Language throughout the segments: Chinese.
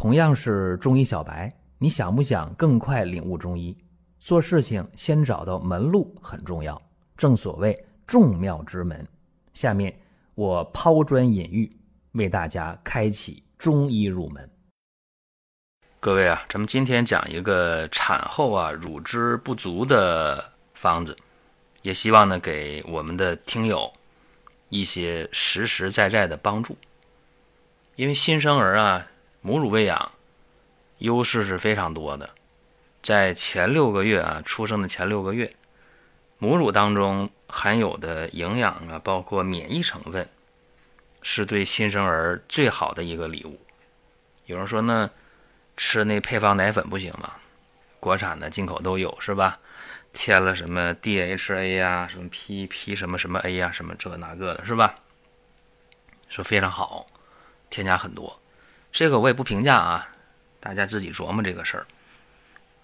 同样是中医小白，你想不想更快领悟中医？做事情先找到门路很重要，正所谓众妙之门。下面我抛砖引玉，为大家开启中医入门。各位啊，咱们今天讲一个产后啊乳汁不足的方子，也希望呢给我们的听友一些实实在在的帮助。因为新生儿啊，母乳喂养优势是非常多的，在前六个月啊，出生的前六个月，母乳当中含有的营养啊，包括免疫成分，是对新生儿最好的一个礼物。有人说呢？吃那配方奶粉不行吗？国产的、进口都有是吧？添了什么 DHA 呀，什么 PP 什么什么 A 呀，什么这那个的是吧？说非常好，添加很多，这个我也不评价啊，大家自己琢磨这个事儿。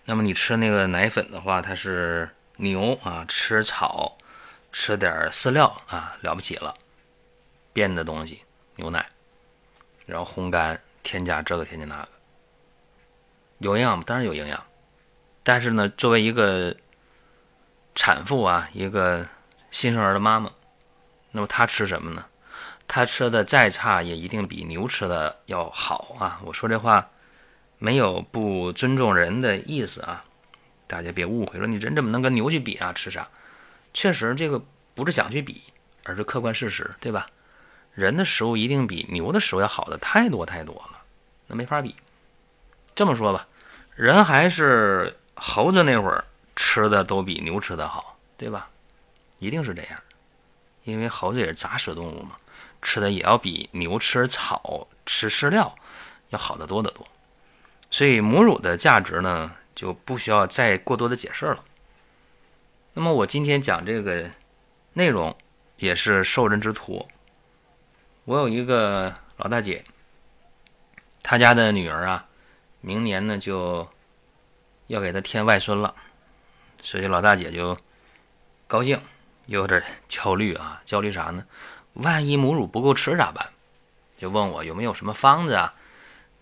那么你吃那个奶粉的话，它是牛啊，吃草，吃点饲料啊，了不起了，变的东西牛奶，然后烘干，添加这个，添加那个。有营养吗当然有营养，但是呢，作为一个产妇啊，一个新生儿的妈妈，那么她吃什么呢？他吃的再差，也一定比牛吃的要好啊！我说这话没有不尊重人的意思啊，大家别误会，说你人怎么能跟牛去比啊？吃啥？确实，这个不是想去比，而是客观事实，对吧？人的食物一定比牛的食物要好的太多太多了，那没法比。这么说吧。人还是猴子那会儿吃的都比牛吃的好，对吧？一定是这样，因为猴子也是杂食动物嘛，吃的也要比牛吃草、吃饲料要好得多得多。所以母乳的价值呢，就不需要再过多的解释了。那么我今天讲这个内容也是受人之托。我有一个老大姐，她家的女儿啊。明年呢就要给她添外孙了，所以老大姐就高兴，又有点焦虑啊。焦虑啥呢？万一母乳不够吃咋办？就问我有没有什么方子啊，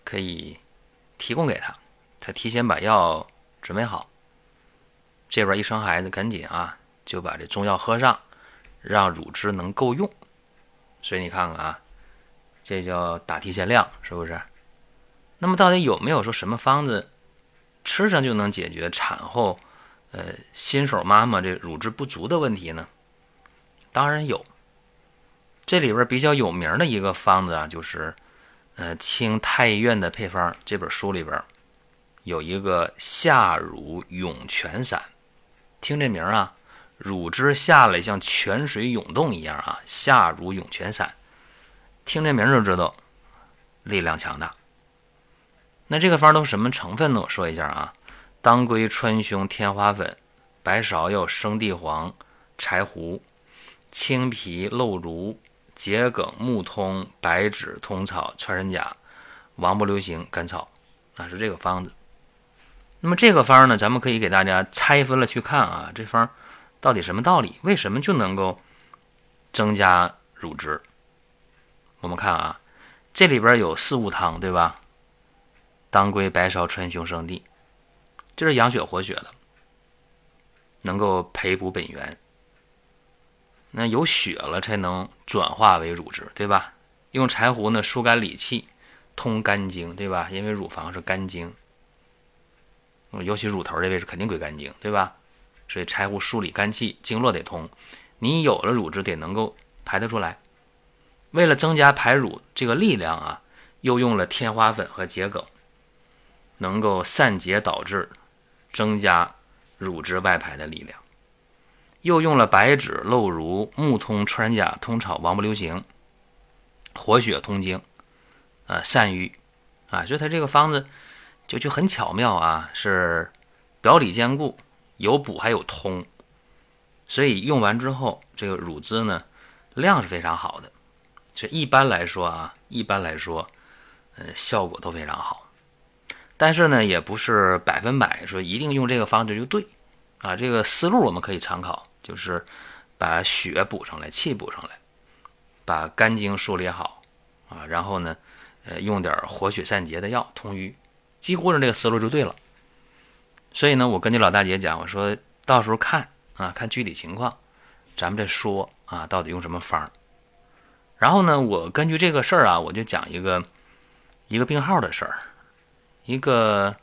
可以提供给他。他提前把药准备好，这边一生孩子赶紧啊就把这中药喝上，让乳汁能够用。所以你看看啊，这叫打提前量，是不是？那么到底有没有说什么方子吃上就能解决产后，呃，新手妈妈这乳汁不足的问题呢？当然有。这里边比较有名的一个方子啊，就是呃《清太医院的配方》这本书里边有一个下乳涌泉散。听这名啊，乳汁下来像泉水涌动一样啊，下乳涌泉散。听这名就知道力量强大。那这个方都什么成分呢？我说一下啊，当归、川芎、天花粉、白芍药、生地黄、柴胡、青皮、漏芦、桔梗、木通、白芷、通草、穿山甲、王不留行、甘草，啊是这个方子。那么这个方呢，咱们可以给大家拆分了去看啊，这方到底什么道理？为什么就能够增加乳汁？我们看啊，这里边有四物汤，对吧？当归、白芍、川芎、生地，这是养血活血的，能够培补本源。那有血了，才能转化为乳汁，对吧？用柴胡呢，疏肝理气，通肝经，对吧？因为乳房是肝经，尤其乳头这位置肯定归肝经，对吧？所以柴胡梳理肝气，经络得通。你有了乳汁，得能够排得出来。为了增加排乳这个力量啊，又用了天花粉和桔梗。能够散结导致增加乳汁外排的力量，又用了白芷、漏芦、木通、穿甲、通草、王不留行，活血通经，啊，散瘀，啊，所以它这个方子就就很巧妙啊，是表里兼顾，有补还有通，所以用完之后，这个乳汁呢量是非常好的，这一般来说啊，一般来说，呃，效果都非常好。但是呢，也不是百分百说一定用这个方子就对，啊，这个思路我们可以参考，就是把血补上来，气补上来，把肝经梳理好，啊，然后呢，呃，用点活血散结的药通瘀，几乎是这个思路就对了。所以呢，我跟这老大姐讲，我说到时候看啊，看具体情况，咱们再说啊，到底用什么方儿然后呢，我根据这个事儿啊，我就讲一个一个病号的事儿，一个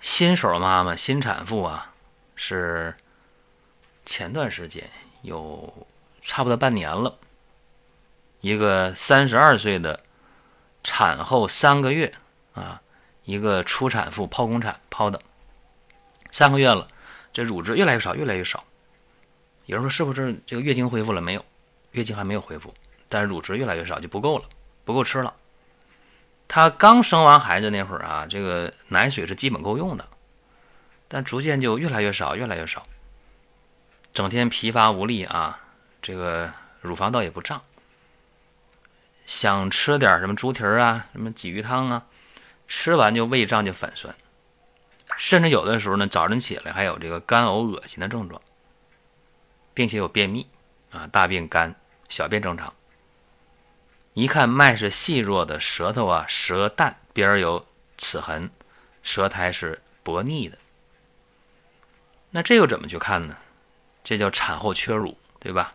新手妈妈、新产妇啊，是前段时间有差不多半年了，一个三十二岁的产后三个月啊，一个初产妇剖宫产剖的。三个月了，这乳汁越来越少，越来越少。有人说是不是这个月经恢复了？没有，月经还没有恢复，但是乳汁越来越少，就不够了，不够吃了。她刚生完孩子那会儿啊，这个奶水是基本够用的，但逐渐就越来越少，越来越少。整天疲乏无力啊，这个乳房倒也不胀。想吃点什么猪蹄儿啊，什么鲫鱼汤啊，吃完就胃胀，就反酸。甚至有的时候呢，早晨起来还有这个干呕、恶心的症状，并且有便秘，啊，大便干，小便正常。一看脉是细弱的，舌头啊舌淡，边有齿痕，舌苔是薄腻的。那这又怎么去看呢？这叫产后缺乳，对吧？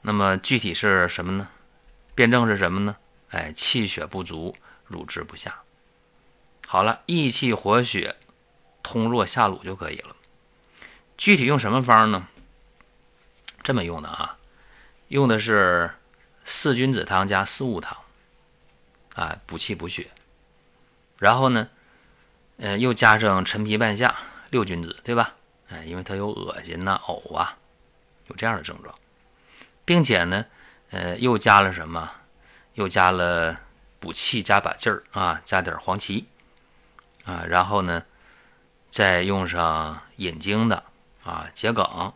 那么具体是什么呢？辩证是什么呢？哎，气血不足，乳汁不下。好了，益气活血。通络下乳就可以了。具体用什么方呢？这么用的啊，用的是四君子汤加四物汤，啊，补气补血。然后呢，呃，又加上陈皮半夏、六君子，对吧？哎，因为它有恶心呐、呕啊，有这样的症状，并且呢，呃，又加了什么？又加了补气加把劲儿啊，加点黄芪啊，然后呢？再用上引经的啊，桔梗，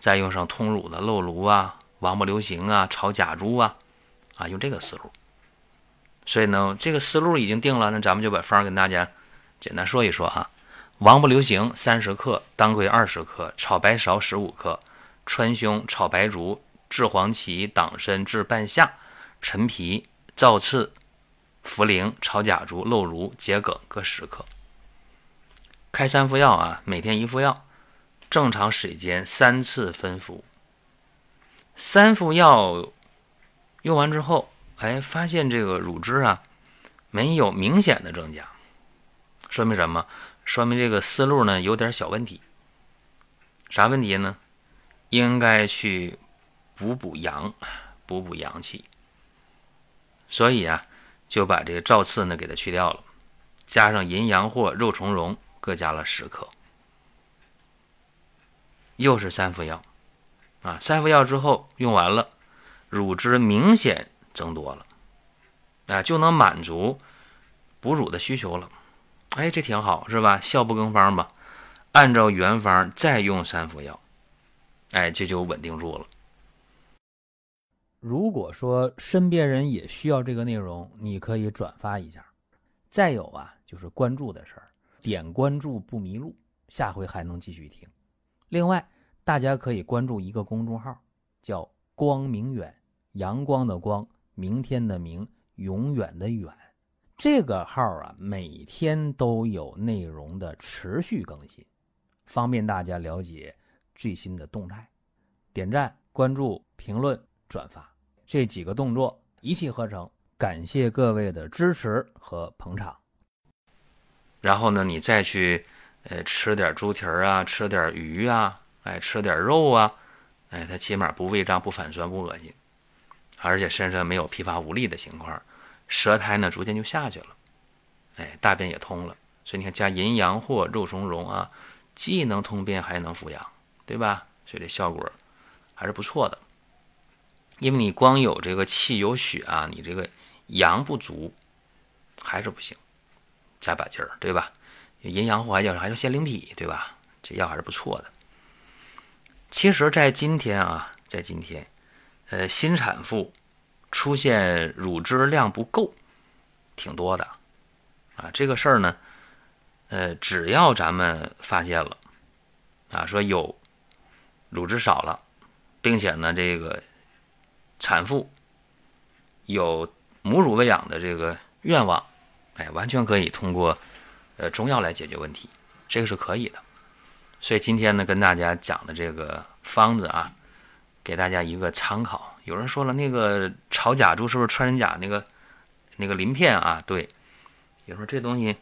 再用上通乳的漏芦啊、王不留行啊、炒甲猪啊，啊，用这个思路。所以呢，这个思路已经定了，那咱们就把方跟大家简单说一说啊。王不留行三十克，当归二十克，炒白芍十五克，川芎、炒白术、制黄芪、党参、制半夏、陈皮、皂刺、茯苓、炒甲竹、漏芦、桔梗各十克。开三副药啊，每天一副药，正常水煎三次分服。三副药用完之后，哎，发现这个乳汁啊没有明显的增加，说明什么？说明这个思路呢有点小问题。啥问题呢？应该去补补阳，补补阳气。所以啊，就把这个赵刺呢给它去掉了，加上银阳藿、肉苁蓉。各加了十克，又是三副药，啊，三副药之后用完了，乳汁明显增多了，啊，就能满足哺乳的需求了。哎，这挺好，是吧？效不更方吧？按照原方再用三服药，哎，这就稳定住了。如果说身边人也需要这个内容，你可以转发一下。再有啊，就是关注的事儿。点关注不迷路，下回还能继续听。另外，大家可以关注一个公众号，叫“光明远”，阳光的光，明天的明，永远的远。这个号啊，每天都有内容的持续更新，方便大家了解最新的动态。点赞、关注、评论、转发这几个动作一气呵成，感谢各位的支持和捧场。然后呢，你再去，呃，吃点猪蹄儿啊，吃点鱼啊，哎，吃点肉啊，哎，它起码不胃胀、不反酸、不恶心，而且身上没有疲乏无力的情况，舌苔呢逐渐就下去了，哎，大便也通了。所以你看，加银阳藿、肉苁蓉啊，既能通便还能扶阳，对吧？所以这效果还是不错的。因为你光有这个气有血啊，你这个阳不足，还是不行。加把劲儿，对吧？阴阳藿还叫还叫仙灵脾，对吧？这药还是不错的。其实，在今天啊，在今天，呃，新产妇出现乳汁量不够，挺多的啊。这个事儿呢，呃，只要咱们发现了啊，说有乳汁少了，并且呢，这个产妇有母乳喂养的这个愿望，哎，完全可以通过呃中药来解决问题，这个是可以的。所以今天呢，跟大家讲的这个方子啊，给大家一个参考。有人说了，那个炒甲猪是不是穿山甲那个那个鳞片啊？对，有人说这东西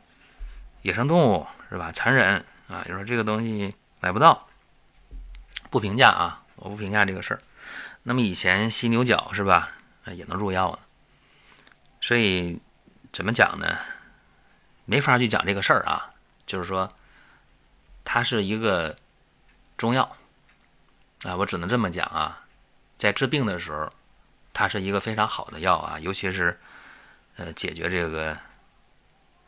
野生动物是吧？残忍啊！有人说这个东西买不到，不评价啊，我不评价这个事儿。那么以前犀牛角是吧？也能入药呢。所以怎么讲呢？没法去讲这个事儿啊。就是说，它是一个中药啊，我只能这么讲啊。在治病的时候，它是一个非常好的药啊，尤其是呃解决这个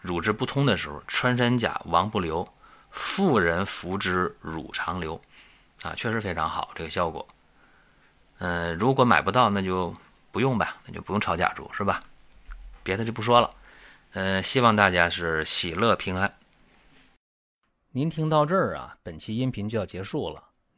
乳汁不通的时候，穿山甲王不留，妇人服之乳长流啊，确实非常好这个效果。嗯，如果买不到，那就不用吧，那就不用炒甲猪是吧？别的就不说了。嗯，希望大家是喜乐平安。您听到这儿啊，本期音频就要结束了。